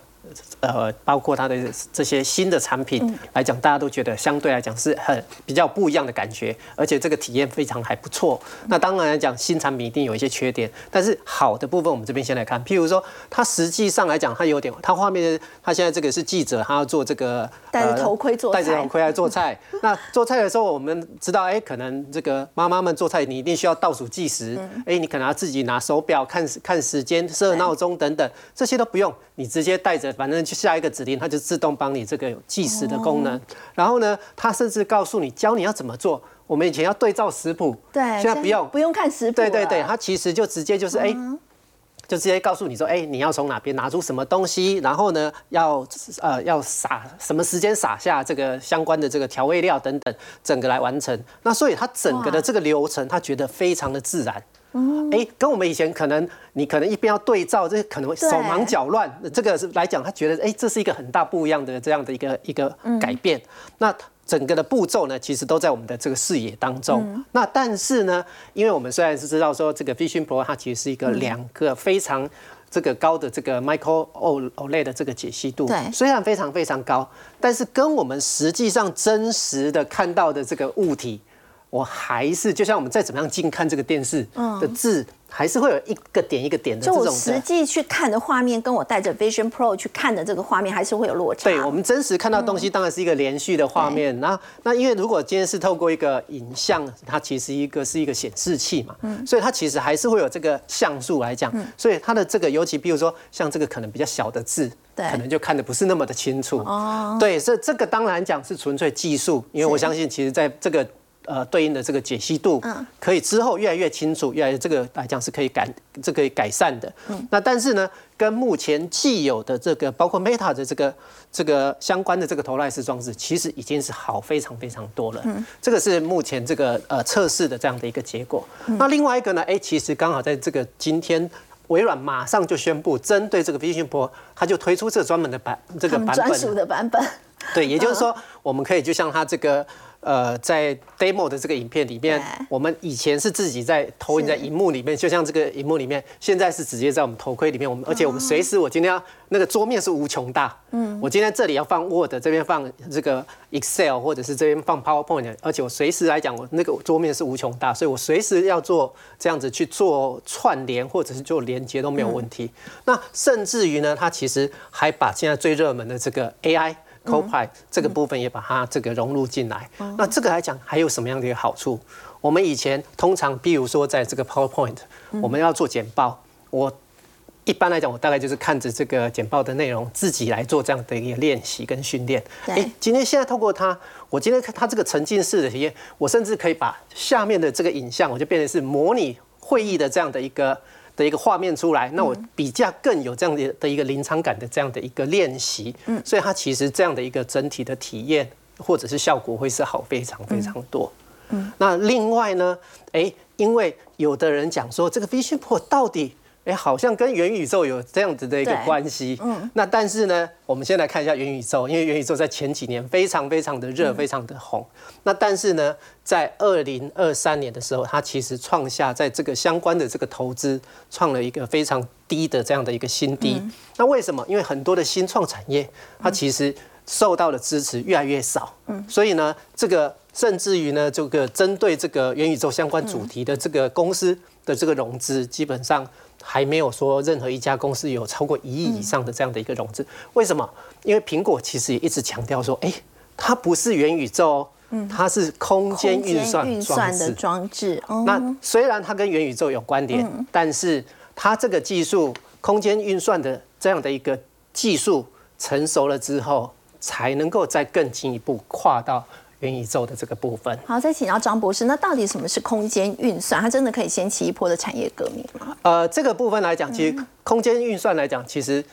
呃，包括它的这些新的产品来讲，大家都觉得相对来讲是很比较不一样的感觉，而且这个体验非常还不错。那当然来讲，新产品一定有一些缺点，但是好的部分我们这边先来看，譬如说它实际上来讲，它有点，它画面它现在这个是记者，他要做这个戴着头盔做戴着头盔来做菜。那做菜的时候，我们知道，哎，可能这个妈妈们做菜，你一定需要倒数计时，哎，你可能要自己拿手表看看时间、设闹钟等等，这些都不用，你直接带着，反正就下一个指令，它就自动帮你这个有计时的功能。然后呢，它甚至告诉你教你要怎么做。我们以前要对照食谱，对，现在不用不用看食谱，对对对，它其实就直接就是哎。就直接告诉你说，哎，你要从哪边拿出什么东西，然后呢，要呃要撒什么时间撒下这个相关的这个调味料等等，整个来完成。那所以它整个的这个流程，他觉得非常的自然。哎，跟我们以前可能你可能一边要对照，这可能手忙脚乱，这个是来讲，他觉得哎，这是一个很大不一样的这样的一个一个改变。那。整个的步骤呢，其实都在我们的这个视野当中。那但是呢，因为我们虽然是知道说这个 Vision Pro 它其实是一个两个非常这个高的这个 Micro OLED 的这个解析度，对，虽然非常非常高，但是跟我们实际上真实的看到的这个物体。我还是就像我们再怎么样近看这个电视的字，还是会有一个点一个点的这种。实际去看的画面，跟我带着 Vision Pro 去看的这个画面，还是会有落差。对我们真实看到东西，当然是一个连续的画面。那那因为如果今天是透过一个影像，它其实一个是一个显示器嘛，所以它其实还是会有这个像素来讲。所以它的这个，尤其比如说像这个可能比较小的字，可能就看的不是那么的清楚。哦，对，这这个当然讲是纯粹技术，因为我相信其实在这个。呃，对应的这个解析度，嗯可以之后越来越清楚，越来越这个来讲是可以改这个改善的。嗯那但是呢，跟目前既有的这个包括 Meta 的这个这个相关的这个头戴式装置，其实已经是好非常非常多了。嗯这个是目前这个呃测试的这样的一个结果。那另外一个呢，哎，其实刚好在这个今天，微软马上就宣布，针对这个 Vision Pro，它就推出这专门的版这个版本专属的版本。对，也就是说，我们可以就像它这个。呃，在 demo 的这个影片里面，我们以前是自己在投影在荧幕里面，就像这个荧幕里面，现在是直接在我们头盔里面。我们而且我们随时，我今天要那个桌面是无穷大，嗯，我今天这里要放 Word，这边放这个 Excel，或者是这边放 PowerPoint，而且我随时来讲，我那个桌面是无穷大，所以我随时要做这样子去做串联或者是做连接都没有问题。那甚至于呢，它其实还把现在最热门的这个 AI。Copilot 这个部分也把它这个融入进来。那这个来讲还有什么样的一个好处？我们以前通常，比如说在这个 PowerPoint，我们要做简报，我一般来讲，我大概就是看着这个简报的内容，自己来做这样的一个练习跟训练。哎，今天现在透过它，我今天看它这个沉浸式的体验，我甚至可以把下面的这个影像，我就变成是模拟会议的这样的一个。的一个画面出来，那我比较更有这样的的一个临场感的这样的一个练习，嗯，所以它其实这样的一个整体的体验或者是效果会是好非常非常多，嗯，那另外呢，哎，因为有的人讲说这个 Vision Pro 到底。哎，好像跟元宇宙有这样子的一个关系。嗯，那但是呢，我们先来看一下元宇宙，因为元宇宙在前几年非常非常的热，非常的红。那但是呢，在二零二三年的时候，它其实创下在这个相关的这个投资创了一个非常低的这样的一个新低。那为什么？因为很多的新创产业，它其实受到的支持越来越少。嗯，所以呢，这个甚至于呢，这个针对这个元宇宙相关主题的这个公司的这个融资，基本上。还没有说任何一家公司有超过一亿以上的这样的一个融资，为什么？因为苹果其实也一直强调说，哎，它不是元宇宙，嗯，它是空间运算运算的装置。那虽然它跟元宇宙有关联，但是它这个技术空间运算的这样的一个技术成熟了之后，才能够再更进一步跨到。元宇宙的这个部分，好，再请教张博士，那到底什么是空间运算？它真的可以掀起一波的产业革命吗？呃，这个部分来讲，其实空间运算来讲，其实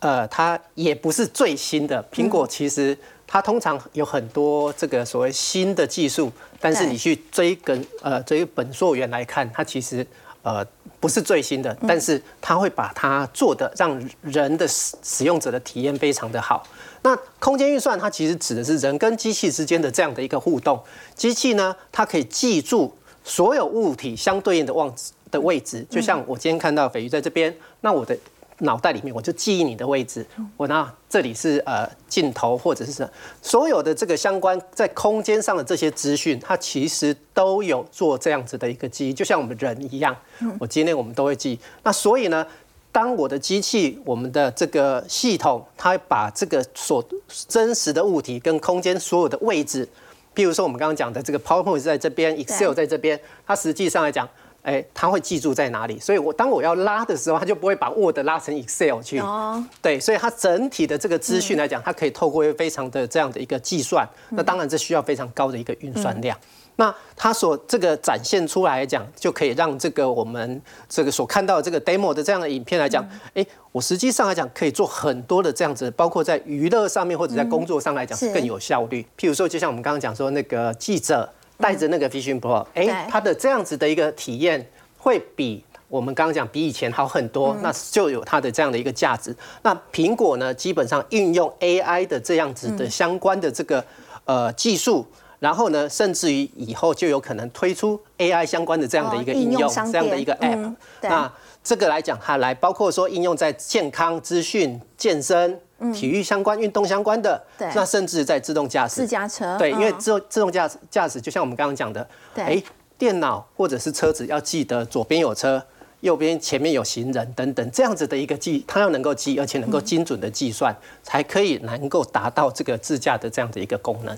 呃，它也不是最新的。苹果其实它通常有很多这个所谓新的技术，但是你去追根呃追本溯源来看，它其实呃不是最新的，但是它会把它做的让人的使使用者的体验非常的好。那空间运算它其实指的是人跟机器之间的这样的一个互动。机器呢，它可以记住所有物体相对应的位置的位置，就像我今天看到斐鱼在这边，那我的脑袋里面我就记忆你的位置。我呢，这里是呃镜头或者是所有的这个相关在空间上的这些资讯，它其实都有做这样子的一个记忆，就像我们人一样。我今天我们都会记。那所以呢？当我的机器，我们的这个系统，它把这个所真实的物体跟空间所有的位置，譬如说我们刚刚讲的这个 PowerPoint 在这边，Excel 在这边，它实际上来讲，哎，他会记住在哪里，所以我当我要拉的时候，他就不会把 Word 拉成 Excel 去。哦，对，所以它整体的这个资讯来讲，它可以透过非常的这样的一个计算，那当然这需要非常高的一个运算量。那它所这个展现出来讲，就可以让这个我们这个所看到的这个 demo 的这样的影片来讲，哎，我实际上来讲可以做很多的这样子，包括在娱乐上面或者在工作上来讲是更有效率。譬如说，就像我们刚刚讲说那个记者。带着那个 Vision Pro，哎，它的这样子的一个体验会比我们刚刚讲比以前好很多，那就有它的这样的一个价值。那苹果呢，基本上运用 AI 的这样子的相关的这个呃技术，然后呢，甚至于以后就有可能推出 AI 相关的这样的一个应用，这样的一个 App。那这个来讲，它来包括说应用在健康资讯、健身。体育相关、运动相关的，那甚至在自动驾驶、自驾车，对，因为自自动驾驶驾驶就像我们刚刚讲的，哎，电脑或者是车子要记得左边有车，右边前面有行人等等这样子的一个记，它要能够记，而且能够精准的计算，才可以能够达到这个自驾的这样的一个功能。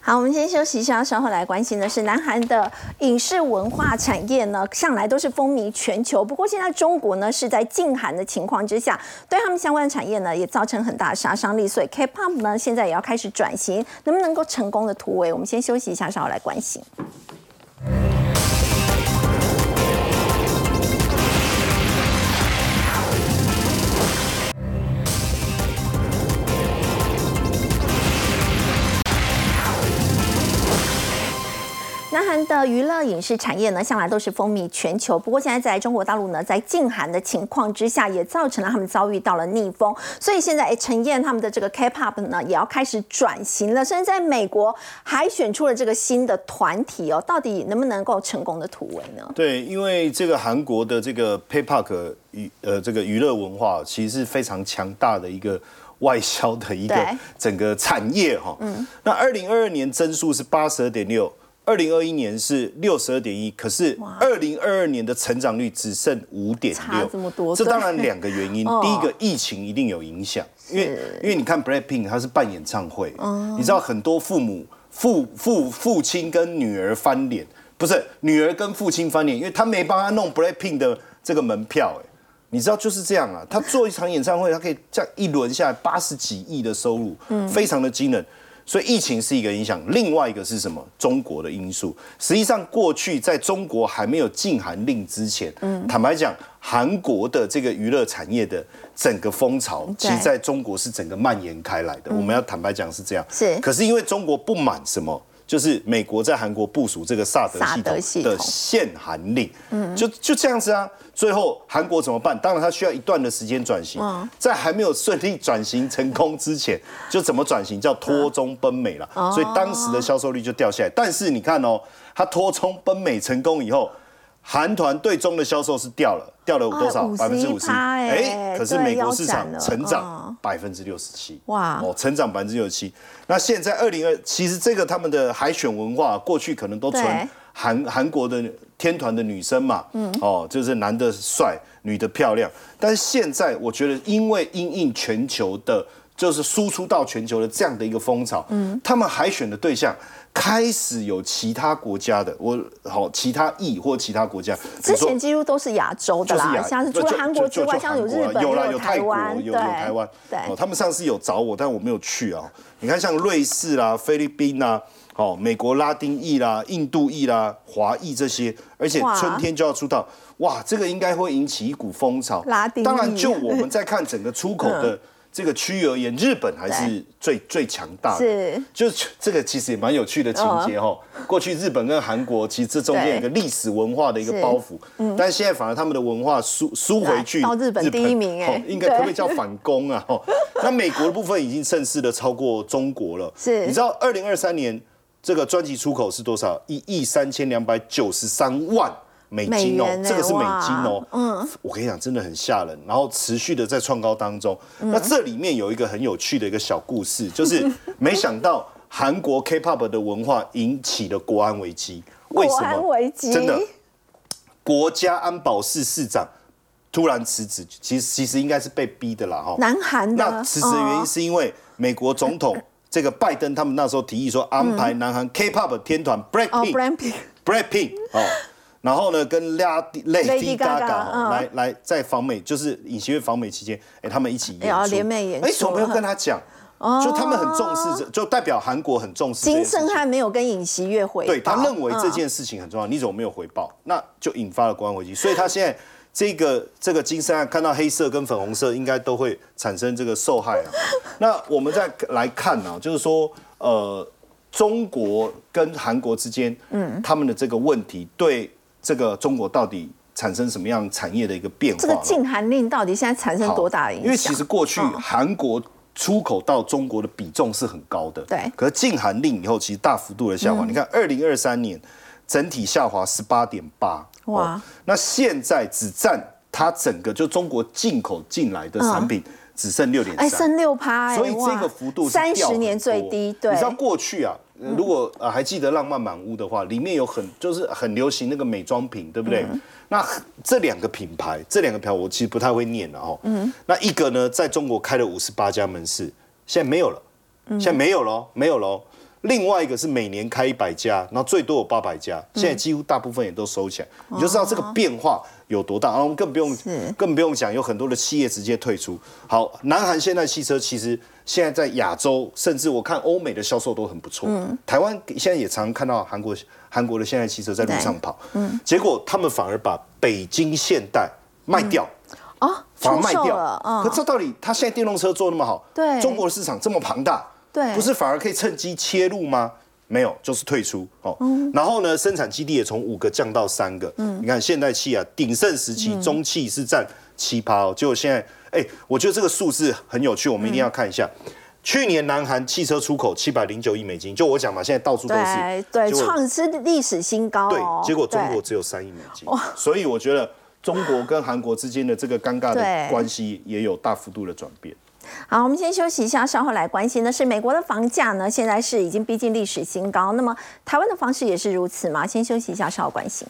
好，我们先休息一下，稍后来关心的是南韩的影视文化产业呢，向来都是风靡全球。不过现在中国呢是在禁韩的情况之下，对他们相关的产业呢也造成很大的杀伤力。所以 K-pop 呢现在也要开始转型，能不能够成功的突围？我们先休息一下，稍后来关心。韩的娱乐影视产业呢，向来都是风靡全球。不过现在在中国大陆呢，在禁韩的情况之下，也造成了他们遭遇到了逆风。所以现在，哎，陈燕他们的这个 K-pop 呢，也要开始转型了。甚至在美国还选出了这个新的团体哦，到底能不能够成功的突围呢？对，因为这个韩国的这个 K-pop 娱呃这个娱乐文化，其实是非常强大的一个外销的一个整个产业哈。嗯。那二零二二年增速是八十二点六。二零二一年是六十二点一，可是二零二二年的成长率只剩五点六，这么多，这当然两个原因。第一个，疫情一定有影响，因为因为你看 Blackpink 他是办演唱会，你知道很多父母父父父亲跟女儿翻脸，不是女儿跟父亲翻脸，因为他没帮他弄 Blackpink 的这个门票，哎，你知道就是这样啊，他做一场演唱会，他可以这样一轮下来八十几亿的收入，非常的惊人。所以疫情是一个影响，另外一个是什么？中国的因素。实际上，过去在中国还没有禁韩令之前，嗯，坦白讲，韩国的这个娱乐产业的整个风潮，其实在中国是整个蔓延开来的。我们要坦白讲是这样。是。可是因为中国不满什么？就是美国在韩国部署这个萨德系统的限韩令，嗯，就就这样子啊。最后韩国怎么办？当然他需要一段的时间转型，在还没有顺利转型成功之前，就怎么转型叫脱中奔美了。所以当时的销售率就掉下来。但是你看哦，他脱中奔美成功以后。韩团对中的销售是掉了，掉了多少？百分之五十。哎，可是美国市场成长百分之六十七。哇！哦，成长百分之六十七。那现在二零二，其实这个他们的海选文化，过去可能都纯韩韩国的天团的女生嘛。嗯。哦，就是男的帅，女的漂亮。但是现在我觉得，因为因应全球的，就是输出到全球的这样的一个风潮，嗯，他们海选的对象。开始有其他国家的，我好其他裔或其他国家，之前几乎都是亚洲的啦，像是除了韩国之外，像有日本、有泰国、有有台湾，对，他们上次有找我，但我没有去啊。你看，像瑞士啦、菲律宾啦、哦，美国拉丁裔啦、印度裔啦、华裔这些，而且春天就要出道，哇，这个应该会引起一股风潮。拉丁，当然，就我们在看整个出口的。这个区域而言，日本还是最最强大的。是，就是这个其实也蛮有趣的情节哈。过去日本跟韩国其实这中间有个历史文化的一个包袱，嗯，但现在反而他们的文化输输回去到日本第一名哎，应该可不可以叫反攻啊？那美国的部分已经盛世的超过中国了。是，你知道二零二三年这个专辑出口是多少？一亿三千两百九十三万。美金哦，这个是美金哦，嗯，我跟你讲，真的很吓人，然后持续的在创高当中。那这里面有一个很有趣的一个小故事，就是 没想到韩国 K-pop 的文化引起了国安危机。为什么？危机真的，国家安保室市长突然辞职，其实其实应该是被逼的啦，哈。南韩的。那辞职的原因是因为美国总统这个拜登他们那时候提议说安排南韩 K-pop 天团 Blackpink，Blackpink 哦。然后呢跟 Lady 哦来来在访美，就是影协会访美期间，哎，他们一起演要出，联袂演出哎，怎么没有跟他讲？就他们很重视这，就代表韩国很重视金事情圣汉没有跟尹锡悦回报，对他认为这嗯件事情很重要，你怎么没有回报？那就引发了国安危机。所以他现在这个这个金圣案看到黑色跟粉红色，应该都会产生这个受害啊。那我们再来看呢、就是说呃，中国跟韩国之间，嗯，他们的这个问题对这个中国到底产生什么样产业的一个变化呢？这个禁韩令到底现在产生多大的影响？因为其实过去嗯。韩国出口到中国的比重是很高的，对。嗯可是禁韩令以后，其实大幅度的下滑。你看，二零二三年整体下滑十八点八，哇。哦。那现在只占它整个就中国进口进来的产品只剩六点哎，剩六趴，哎所以这哇。个幅度三十年最低，对，你知道过去啊，呃如果啊还记得《浪漫满屋》的话，里面有很就是很流行那个美妆品，对不对？嗯那这两个品牌，这两个品牌我其实不太会念了哦。嗯。那一个呢，在中国开了五十八家门市，现在没有了，嗯现在没有了哦，没有了哦。另外一个是每年开一百家，然后最多有八百家，嗯现在几乎大部分也都收起来，你就知道这个变化有多大。然后更不用更不用讲，有很多的企业直接退出。好，南韩现代汽车其实现在在亚洲，甚至我看欧美的销售都很不错。嗯。台湾现在也常看到韩国韩国的现代汽车在路上跑，嗯，结果他们反而把北京现代卖掉。哦，出反而卖掉。嗯，可这道理，他现在电动车做那么好，对。中国的市场这么庞大，对。不是反而可以趁机切入吗？没有，就是退出。哦。嗯。然后呢，生产基地也从五个降到三个。嗯，你看现代汽啊，鼎盛时嗯。期中汽是占七趴哦，结果现在，哎，我觉得这个数字很有趣，我们一定要看一下。去年南韩汽车出口七百零九亿美金，就我讲嘛，现在到处都对是，对，创是历史新高对哦，，结果中国只有三亿美金，所以我觉得中国跟韩国之间的这个尴尬的关系也有大幅度的转变。好，我们先休息一下，稍后来关心的是美国的房价呢，现在是已经逼近历史新高。那么台湾的房市也是如此吗？先休息一下，稍后关心。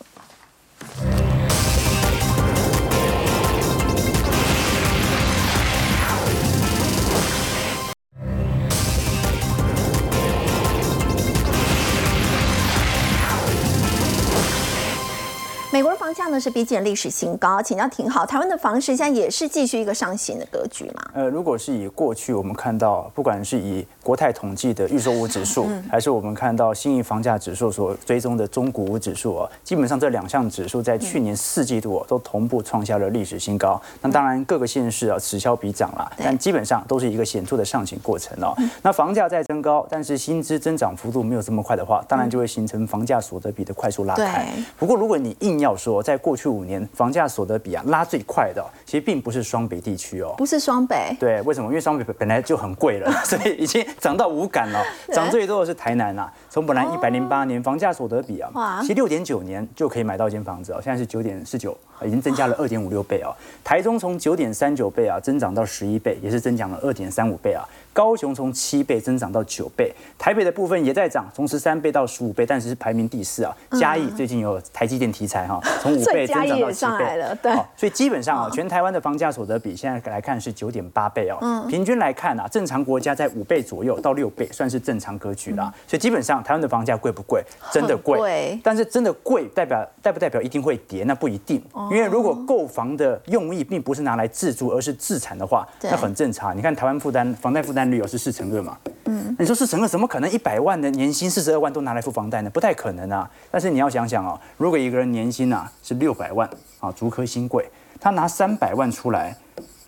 美国的房价呢是逼近历史新高，请教挺好。台湾的房市现在也是继续一个上行的格局嘛？呃，如果是以过去我们看到，不管是以国泰统计的预售屋指数，还是我们看到新义房价指数所追踪的中古屋指数啊，基本上这两项指数在去年四季度啊都同步创下了历史新高。那当然各个县市啊此消彼长啦，但基本上都是一个显著的上行过程哦。那房价在增高，但是薪资增长幅度没有这么快的话，当然就会形成房价所得比的快速拉开。不过如果你硬要说，在过去五年房价所得比啊拉最快的哦，其实并不是双北地区哦。不是双北，对，为什么？因为双北本来就很贵了，所以已经涨到无感了。涨最多的是台南啊，从本来一百零八年房价所得比啊，其实六点九年就可以买到一间房子哦，现在是九点四九，已经增加了二点五六倍哦。台中从九点三九倍啊增长到十一倍，也是增长了二点三五倍啊。高雄从七倍增长到九倍，台北的部分也在涨，从十三倍到十五倍，但是是排名第四啊。嘉义最近有台积电题材哈，从五倍增长到七倍了，对所以基本上啊，全台湾的房价所得比现在来看是九点八倍哦。嗯平均来看啊，正常国家在五倍左右到六倍，算是正常格局啦。所以基本上台湾的房价贵不贵？真的贵。但是真的贵代表代不代表一定会跌？那不一定，哦因为如果购房的用意并不是拿来自住，而是自产的话，那很正常。你看台湾负担房贷负担率有是四成二嘛，嗯，你说四成二怎么可能一百万的年薪四十二万都拿来付房贷呢？不太可能啊。但是你要想想哦，如果一个人年薪啊是六百万啊，足科新贵，他拿三百万出来。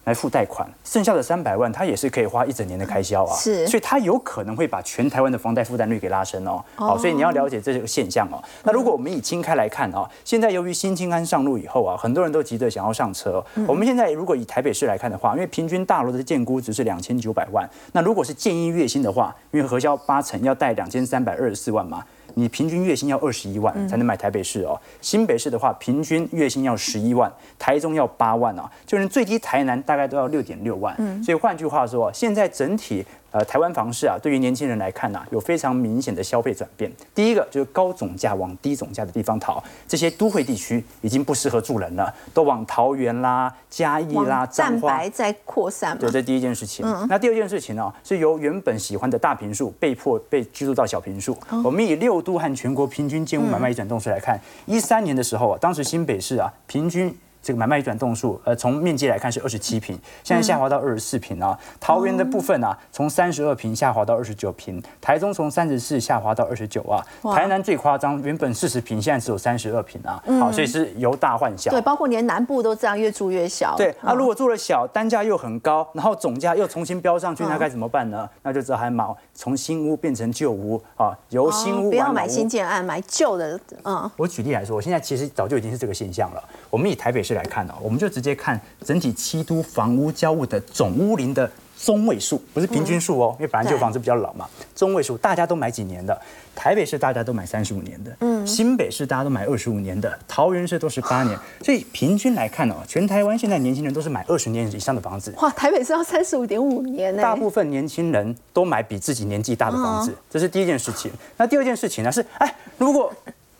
来付贷款，剩下的三百万他也是可以花一整年的开销啊，是所以他有可能会把全台湾的房贷负担率给拉升哦。好，所以你要了解这个现象哦。那如果我们以轻开来看哦，现在由于新清安上路以后啊，很多人都急着想要上车。我们现在如果以台北市来看的话，因为平均大楼的建估值是两千九百万，那如果是建议月薪的话，因为核销八成要贷两千三百二十四万嘛。你平均月薪要二十一万才能买台北市哦，新北市的话平均月薪要十一万，台中要八万啊，就连最低台南大概都要六点六万。所以换句话说，现在整体呃，台湾房市啊，对于年轻人来看呢、有非常明显的消费转变。第一个就是高总价往低总价的地方逃，这些都会地区已经不适合住人了，都往桃园啦、嘉义啦、蛋白在扩散嘛对，。这第一件事情。那第二件事情呢、是由原本喜欢的大平数被迫被居住到小平数。我们以六都和全国平均建物买卖移转动数来看，一三年的时候啊，当时新北市啊平均。这个买卖移转栋数，呃，从面积来看是二十七平，现在下滑到二十四平啊。桃园的部分啊，从三十二平下滑到二十九平，台中从三十四下滑到二十九啊。台南最夸张，原本四十平，现在只有三十二平啊。好，所以是由大换小。对，包括连南部都这样，越住越小。对，啊，嗯如果住了小，单价又很高，然后总价又重新标上去，那该怎么办呢？那就只好还买从新屋变成旧屋啊，由新屋哦不要买新建案，买旧的。嗯，我举例来说，我现在其实早就已经是这个现象了。我们以台北市来看哦、我们就直接看整体七都房屋交物的总屋龄的中位数，不是平均数哦，因为本来旧房子比较老嘛。中位数大家都买几年的？台北市大家都买三十五年的，嗯，新北市大家都买二十五年的，桃园市都是八年。所以平均来看哦，全台湾现在年轻人都是买二十年以上的房子。哇，台北市要三十五点五年呢。大部分年轻人都买比自己年纪大的房子，这是第一件事情。那第二件事情呢是，哎，如果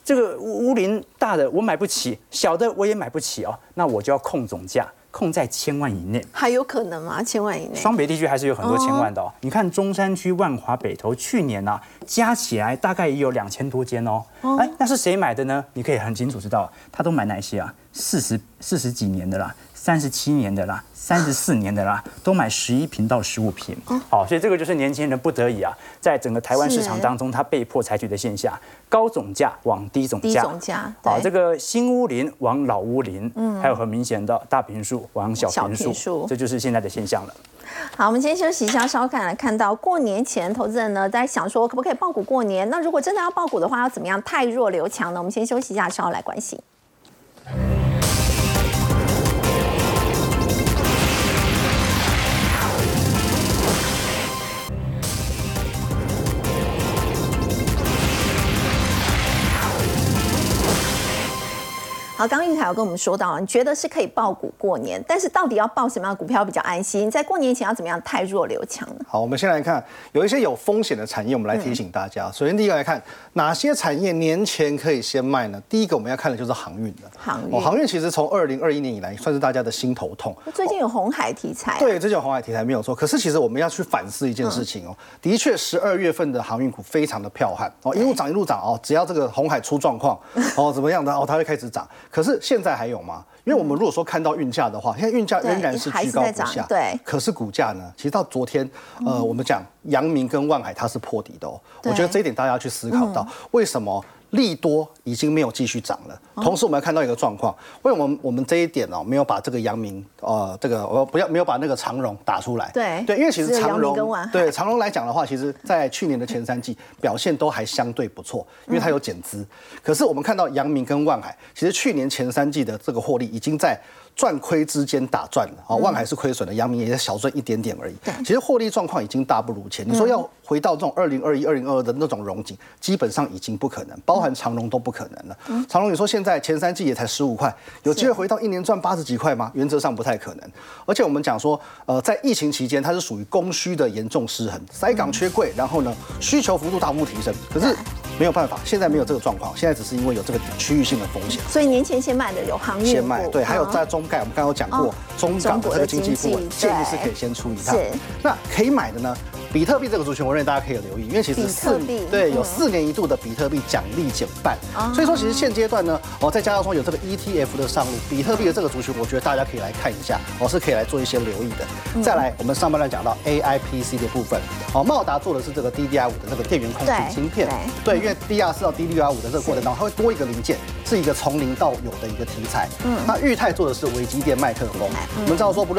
这个屋屋龄大的我买不起，小的我也买不起哦，那我就要控总价，控在千万以内。还有可能吗？千万以内？双北地区还是有很多千万的哦。你看中山区、万华、北投，去年啊加起来大概也有两千多间哦。哎，那是谁买的呢？你可以很清楚知道，他都买哪些啊？四十四十几年的啦，三十七年的啦，三十四年的啦，都买十一平到十五平。好，所以这个就是年轻人不得已啊，在整个台湾市场当中，他被迫采取的现象：高总价往低总低价。总价好，对这个新屋林往老屋林，嗯，还有很明显的大平数往小小平平数这就是现在的现象了。好，我们先休息一下，稍看来看到过年前，投资人呢在想说可不可以爆股过年？那如果真的要爆股的话，要怎么样太弱留强呢？我们先休息一下，稍后来关心。好，刚刚玉凯有跟我们说到，你觉得是可以爆股过年，但是到底要爆什么样的股票比较安心？在过年前要怎么样太弱留强呢？好，我们先来看有一些有风险的产业，我们来提醒大家。首先，第一个来看哪些产业年前可以先卖呢？第一个我们要看的就是航运的。航运哦，航运其实从二零二一年以来算是大家的心头痛。最近有红海题材、啊，对，这种红海题材没有错。可是其实我们要去反思一件事情哦，的确十二月份的航运股非常的彪悍哦，一路涨一路涨哦，只要这个红海出状况 哦怎么样的哦，它会开始涨。可是现在还有吗？因为我们如果说看到运价的话，现在运价仍然是居高不下，对。可是股价呢，其实到昨天，呃，我们讲阳明跟万海它是破底的哦，我觉得这一点大家要去思考到，为什么利多已经没有继续涨了？同时我们要看到一个状况，为什么我们这一点哦没有把这个阳明呃这个我不要没有把那个长荣打出来？对对，因为其实长荣对长荣来讲的话，其实在去年的前三季表现都还相对不错，因为它有减资。可是我们看到阳明跟万海，其实去年前三季的这个获利已经在赚亏之间打转了啊，万海是亏损的，阳明也是小赚一点点而已。其实获利状况已经大不如前。你说要回到这种二零二一、二零二二的那种融景，基本上已经不可能，包含长荣都不可能了。长荣你说现在前三季也才十五块，有机会回到一年赚八十几块吗？原则上不太可能。而且我们讲说，呃，在疫情期间它是属于供需的严重失衡，塞港缺柜，然后呢需求幅度大幅提升，可是没有办法，现在没有这个状况，现在只是因为有这个区域性的风险。所以年前先卖的有航运先卖，对，还有嗯在中概，我们刚刚有讲过哦，中港的这个经济部建议是可以先出一趟。那可以买的呢？比特币这个族群，我认为大家可以有留意，因为其实四对有嗯。四年一度的比特币奖励减半，所以说其实现阶段呢，哦，再加上说有这个 ETF 的上路，比特币的这个族群，我觉得大家可以来看一下，哦，是可以来做一些留意的。嗯。再来，我们上半段讲到 AIPC 的部分，哦，茂达做的是这个 DDR 五的这个电源控制芯片，对，因为 DDR 四到 DDR 五的这个过程当中，它会多一个零件，是一个从零到有的一个题材。嗯，那裕泰做的是微机电麦克风，我们知道说不论